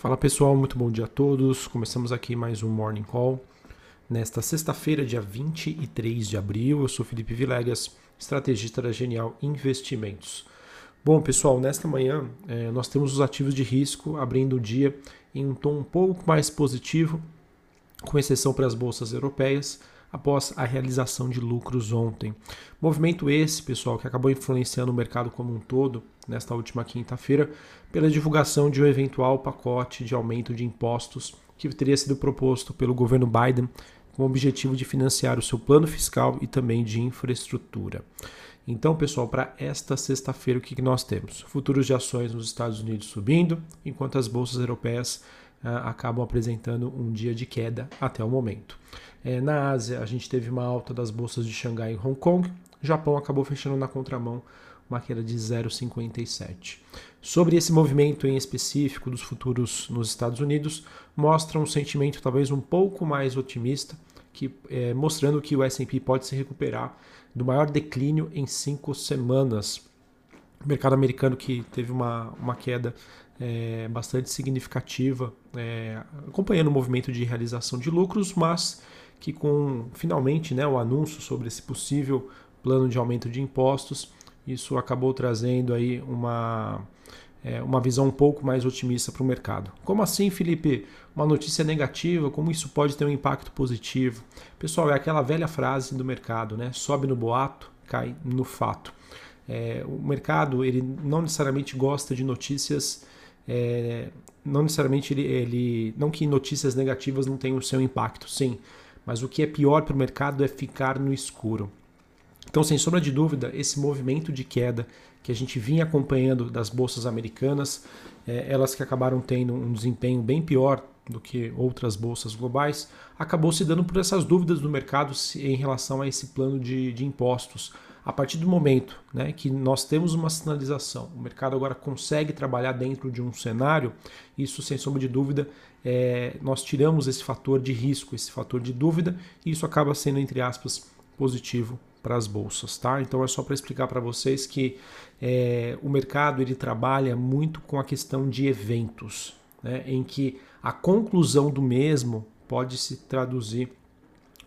Fala pessoal, muito bom dia a todos. Começamos aqui mais um Morning Call. Nesta sexta-feira, dia 23 de abril, eu sou Felipe Vilegas, estrategista da Genial Investimentos. Bom, pessoal, nesta manhã é, nós temos os ativos de risco abrindo o dia em um tom um pouco mais positivo, com exceção para as bolsas europeias, após a realização de lucros ontem. Movimento esse, pessoal, que acabou influenciando o mercado como um todo nesta última quinta-feira pela divulgação de um eventual pacote de aumento de impostos que teria sido proposto pelo governo Biden com o objetivo de financiar o seu plano fiscal e também de infraestrutura. Então, pessoal, para esta sexta-feira, o que nós temos? Futuros de ações nos Estados Unidos subindo, enquanto as bolsas europeias acabam apresentando um dia de queda até o momento. É, na Ásia, a gente teve uma alta das bolsas de Xangai e Hong Kong. O Japão acabou fechando na contramão, uma queda de 0,57. Sobre esse movimento em específico dos futuros nos Estados Unidos, mostra um sentimento talvez um pouco mais otimista, que, é, mostrando que o S&P pode se recuperar do maior declínio em cinco semanas. O mercado americano que teve uma, uma queda é, bastante significativa, é, acompanhando o movimento de realização de lucros, mas que com finalmente né, o anúncio sobre esse possível plano de aumento de impostos, isso acabou trazendo aí uma, é, uma visão um pouco mais otimista para o mercado. Como assim, Felipe? Uma notícia negativa, como isso pode ter um impacto positivo? Pessoal, é aquela velha frase do mercado, né? Sobe no boato, cai no fato. É, o mercado ele não necessariamente gosta de notícias é, não necessariamente ele, ele, não que notícias negativas não tenham o seu impacto, sim, mas o que é pior para o mercado é ficar no escuro. Então, sem sombra de dúvida, esse movimento de queda que a gente vinha acompanhando das bolsas americanas, é, elas que acabaram tendo um desempenho bem pior do que outras bolsas globais, acabou se dando por essas dúvidas do mercado em relação a esse plano de, de impostos. A partir do momento né, que nós temos uma sinalização, o mercado agora consegue trabalhar dentro de um cenário, isso sem sombra de dúvida, é, nós tiramos esse fator de risco, esse fator de dúvida, e isso acaba sendo, entre aspas, positivo para as bolsas, tá? Então é só para explicar para vocês que é, o mercado ele trabalha muito com a questão de eventos, né, em que a conclusão do mesmo pode se traduzir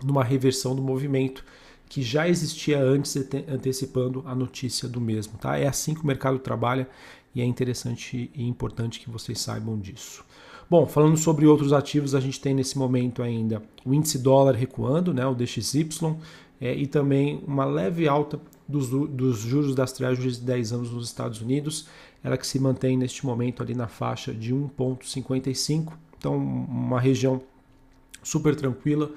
numa reversão do movimento que já existia antes, antecipando a notícia do mesmo. Tá? É assim que o mercado trabalha e é interessante e importante que vocês saibam disso. Bom, falando sobre outros ativos, a gente tem nesse momento ainda o índice dólar recuando, né, o DXY, é, e também uma leve alta dos, dos juros das treasuries de 10 anos nos Estados Unidos, ela que se mantém neste momento ali na faixa de 1,55, então uma região super tranquila,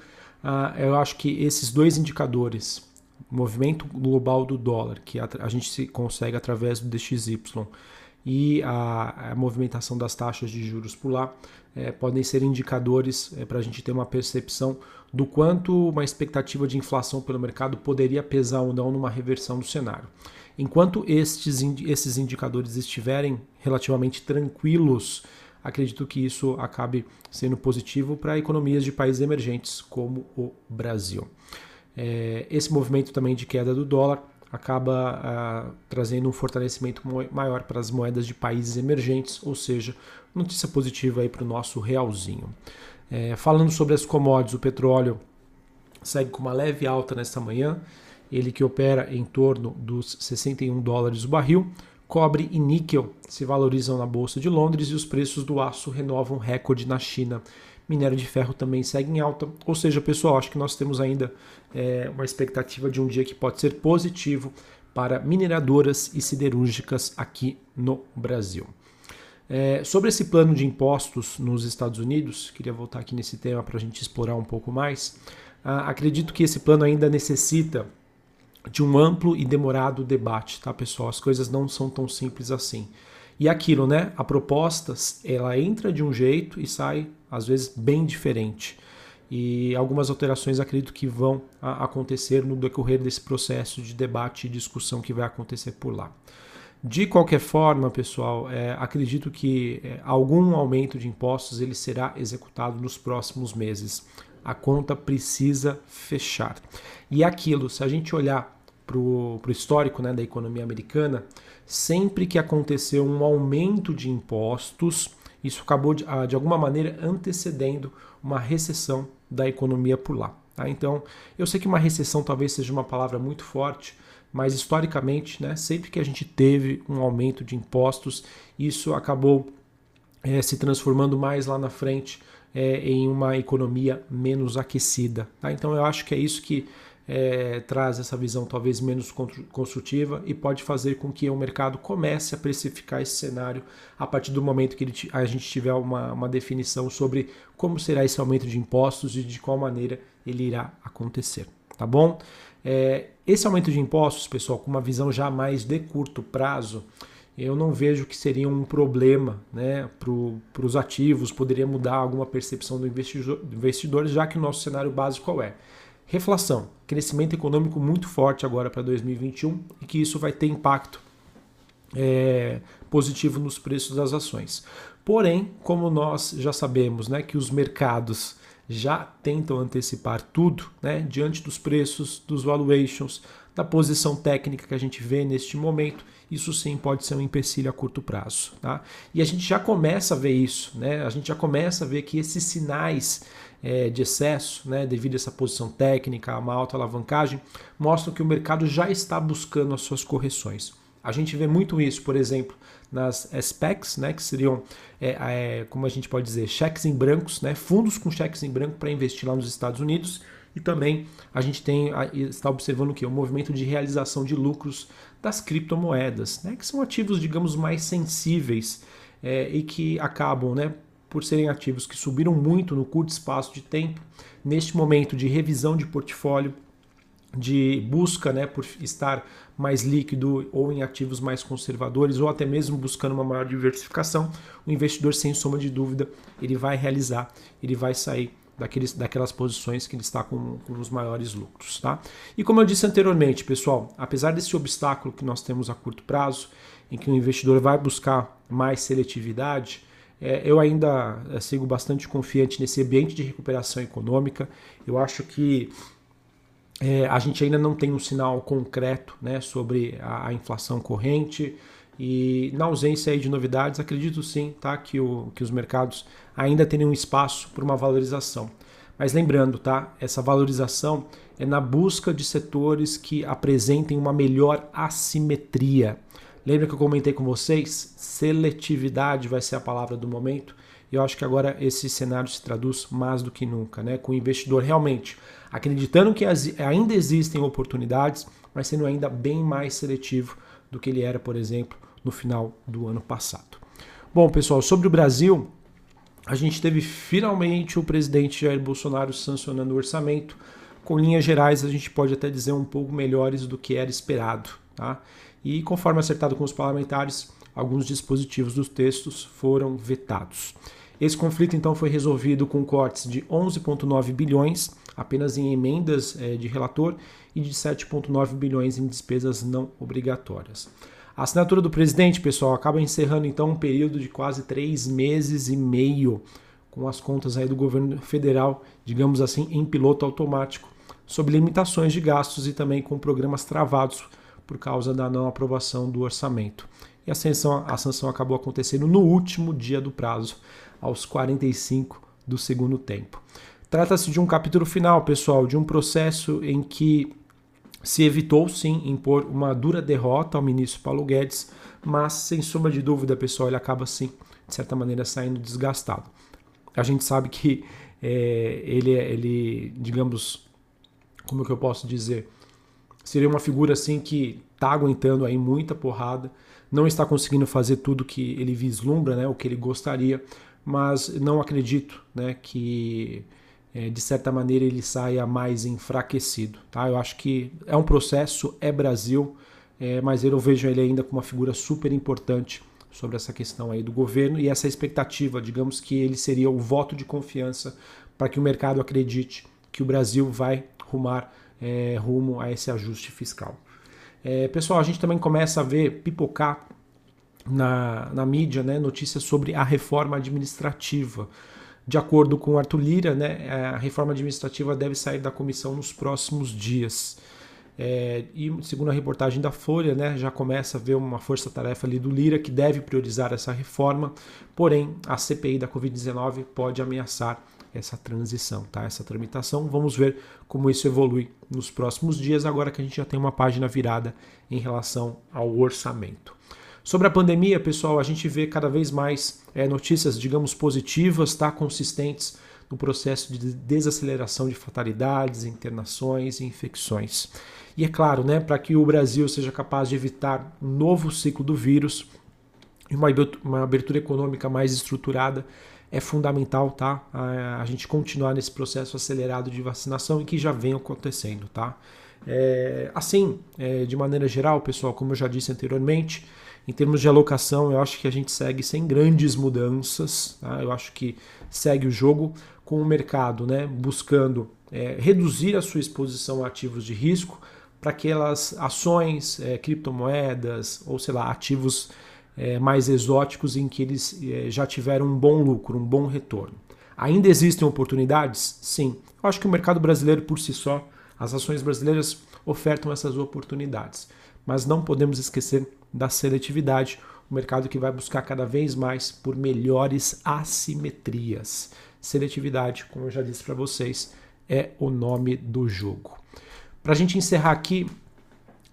eu acho que esses dois indicadores, movimento global do dólar, que a, gente se consegue através do DXY, e a, movimentação das taxas de juros por lá é, podem ser indicadores é, para a gente ter uma percepção do quanto uma expectativa de inflação pelo mercado poderia pesar ou não numa reversão do cenário. Enquanto estes, esses indicadores estiverem relativamente tranquilos, acredito que isso acabe sendo positivo para economias de países emergentes como o Brasil. É, esse movimento também de queda do dólar acaba ah, trazendo um fortalecimento maior para as moedas de países emergentes, ou seja, notícia positiva aí para o nosso realzinho. É, falando sobre as commodities, o petróleo segue com uma leve alta nesta manhã, ele que opera em torno dos 61 dólares o barril, Cobre e níquel se valorizam na Bolsa de Londres e os preços do aço renovam recorde na China. Minério de ferro também segue em alta. Ou seja, pessoal, acho que nós temos ainda é, uma expectativa de um dia que pode ser positivo para mineradoras e siderúrgicas aqui no Brasil. É, sobre esse plano de impostos nos Estados Unidos, queria voltar aqui nesse tema para a gente explorar um pouco mais. Ah, acredito que esse plano ainda necessita de um amplo e demorado debate, tá, pessoal? As coisas não são tão simples assim. E aquilo, né? A proposta, ela entra de um jeito e sai, às vezes, bem diferente. E algumas alterações acredito que vão acontecer no decorrer desse processo de debate e discussão que vai acontecer por lá. De qualquer forma, pessoal, é, acredito que é, algum aumento de impostos ele será executado nos próximos meses. A conta precisa fechar. E aquilo, se a gente olhar para o histórico né, da economia americana, sempre que aconteceu um aumento de impostos, isso acabou de, ah, de alguma maneira antecedendo uma recessão da economia por lá. Tá? Então, eu sei que uma recessão talvez seja uma palavra muito forte, mas historicamente, né, sempre que a gente teve um aumento de impostos, isso acabou é, se transformando mais lá na frente é, em uma economia menos aquecida. Tá? Então, eu acho que é isso que é, traz essa visão talvez menos construtiva e pode fazer com que o mercado comece a precificar esse cenário a partir do momento que a gente tiver uma, uma definição sobre como será esse aumento de impostos e de qual maneira ele irá acontecer. Tá bom? É, esse aumento de impostos, pessoal, com uma visão já mais de curto prazo, eu não vejo que seria um problema né, para os ativos, poderia mudar alguma percepção do investidor, do investidor, já que o nosso cenário básico é? Reflação, crescimento econômico muito forte agora para 2021 e que isso vai ter impacto é, positivo nos preços das ações. Porém, como nós já sabemos né, que os mercados já tentam antecipar tudo né, diante dos preços, dos valuations, da posição técnica que a gente vê neste momento, isso sim pode ser um empecilho a curto prazo. Tá? E a gente já começa a ver isso, né? a gente já começa a ver que esses sinais é, de excesso, né, devido a essa posição técnica, a uma alta alavancagem, mostram que o mercado já está buscando as suas correções. A gente vê muito isso, por exemplo, nas SPECs, né, que seriam, é, é, como a gente pode dizer, cheques em brancos, né, fundos com cheques em branco para investir lá nos Estados Unidos. E também a gente tem está observando o que? O movimento de realização de lucros das criptomoedas, né, que são ativos, digamos, mais sensíveis é, e que acabam né, por serem ativos que subiram muito no curto espaço de tempo, neste momento de revisão de portfólio, de busca né, por estar mais líquido ou em ativos mais conservadores ou até mesmo buscando uma maior diversificação, o investidor sem sombra de dúvida ele vai realizar, ele vai sair daqueles, daquelas posições que ele está com, com os maiores lucros. Tá? E como eu disse anteriormente, pessoal, apesar desse obstáculo que nós temos a curto prazo, em que o investidor vai buscar mais seletividade, é, eu ainda é, sigo bastante confiante nesse ambiente de recuperação econômica. Eu acho que é, a gente ainda não tem um sinal concreto né, sobre a, a, inflação corrente. E na ausência de novidades, acredito sim tá, que, o, que os mercados ainda teriam espaço para uma valorização. Mas lembrando, tá, essa valorização é na busca de setores que apresentem uma melhor assimetria. Lembra que eu comentei com vocês? Seletividade vai ser a palavra do momento. E eu acho que agora esse cenário se traduz mais do que nunca, né? Com o investidor realmente acreditando que ainda existem oportunidades, mas sendo ainda bem mais seletivo do que ele era, por exemplo, no final do ano passado. Bom, pessoal, sobre o Brasil, a gente teve finalmente o presidente Jair Bolsonaro sancionando o orçamento. Com linhas gerais, a gente pode até dizer um pouco melhores do que era esperado. Tá? E, conforme acertado com os parlamentares, alguns dispositivos dos textos foram vetados. Esse conflito então foi resolvido com cortes de 11,9 bilhões apenas em emendas é, de relator e de 7,9 bilhões em despesas não obrigatórias. A assinatura do presidente, pessoal, acaba encerrando então um período de quase três meses e meio com as contas aí do governo federal, digamos assim, em piloto automático, sob limitações de gastos e também com programas travados por causa da não aprovação do orçamento. E a sanção, a sanção acabou acontecendo no último dia do prazo, aos 45 do segundo tempo. Trata-se de um capítulo final, pessoal, de um processo em que se evitou sim impor uma dura derrota ao ministro Paulo Guedes, mas sem sombra de dúvida, pessoal, ele acaba sim, de certa maneira, saindo desgastado. A gente sabe que é, ele, ele, digamos, como que eu posso dizer, seria uma figura assim que está aguentando aí muita porrada, não está conseguindo fazer tudo que ele vislumbra, né, o que ele gostaria, mas não acredito, né, que é, de certa maneira ele saia mais enfraquecido, tá? Eu acho que é um processo, é Brasil, é, mas eu vejo ele ainda como uma figura super importante sobre essa questão aí do governo e essa expectativa, digamos que ele seria o voto de confiança para que o mercado acredite que o Brasil vai rumar é, rumo a esse ajuste fiscal. É, pessoal, a gente também começa a ver pipocar na, na mídia né, notícias sobre a reforma administrativa. De acordo com Arthur Lira, né, a reforma administrativa deve sair da comissão nos próximos dias. É, e segundo a reportagem da Folha, né, já começa a ver uma força-tarefa ali do Lira que deve priorizar essa reforma, porém a CPI da Covid-19 pode ameaçar essa transição, tá? essa tramitação. Vamos ver como isso evolui nos próximos dias, agora que a gente já tem uma página virada em relação ao orçamento. Sobre a pandemia, pessoal, a gente vê cada vez mais é, notícias, digamos, positivas, tá? consistentes no processo de desaceleração de fatalidades, internações e infecções. E é claro, né, para que o Brasil seja capaz de evitar um novo ciclo do vírus e uma abertura econômica mais estruturada, é fundamental, tá? A, gente continuar nesse processo acelerado de vacinação e que já vem acontecendo, tá? É, assim, é, de maneira geral, pessoal, como eu já disse anteriormente, em termos de alocação, eu acho que a gente segue sem grandes mudanças. Tá? Eu acho que segue o jogo com o mercado né, buscando é, reduzir a sua exposição a ativos de risco para aquelas ações, é, criptomoedas ou sei lá, ativos é, mais exóticos em que eles é, já tiveram um bom lucro, um bom retorno. Ainda existem oportunidades? Sim. Eu acho que o mercado brasileiro por si só, as ações brasileiras ofertam essas oportunidades. Mas não podemos esquecer da seletividade, o mercado que vai buscar cada vez mais por melhores assimetrias. Seletividade, como eu já disse para vocês, é o nome do jogo. Para a gente encerrar aqui,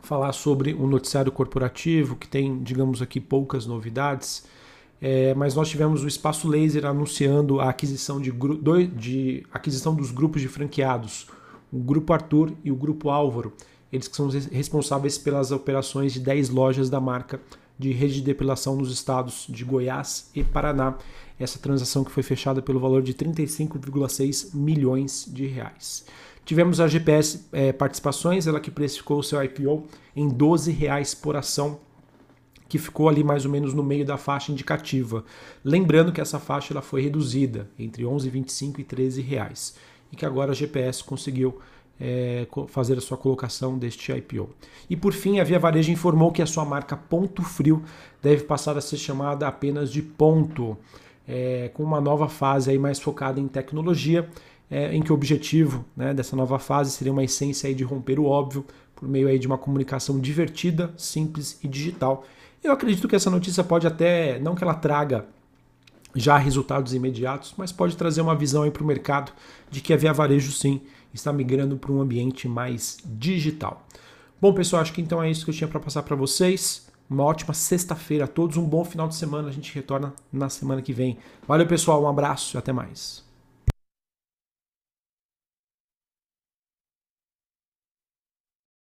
falar sobre um noticiário corporativo, que tem, digamos aqui, poucas novidades, é, mas nós tivemos o Espaço Laser anunciando a aquisição, de, de, aquisição dos grupos de franqueados, o Grupo Arthur e o Grupo Álvaro, eles que são responsáveis pelas operações de 10 lojas da marca de rede de depilação nos estados de Goiás e Paraná. Essa transação que foi fechada pelo valor de 35,6 milhões de reais. Tivemos a GPS é, Participações, ela que precificou o seu IPO em 12 reais por ação, que ficou ali mais ou menos no meio da faixa indicativa. Lembrando que essa faixa ela foi reduzida entre 11,25 e 13 reais e que agora a GPS conseguiu é, fazer a sua colocação deste IPO. E por fim, a Via Varejo informou que a sua marca Ponto Frio deve passar a ser chamada apenas de Ponto, é, com uma nova fase aí mais focada em tecnologia, é, em que o objetivo né, dessa nova fase seria uma essência aí de romper o óbvio por meio aí de uma comunicação divertida, simples e digital. Eu acredito que essa notícia pode até, não que ela traga já resultados imediatos, mas pode trazer uma visão para o mercado de que a Via Varejo sim está migrando para um ambiente mais digital. Bom, pessoal, acho que então é isso que eu tinha para passar para vocês. Uma ótima sexta-feira a todos, um bom final de semana. A gente retorna na semana que vem. Valeu, pessoal, um abraço e até mais.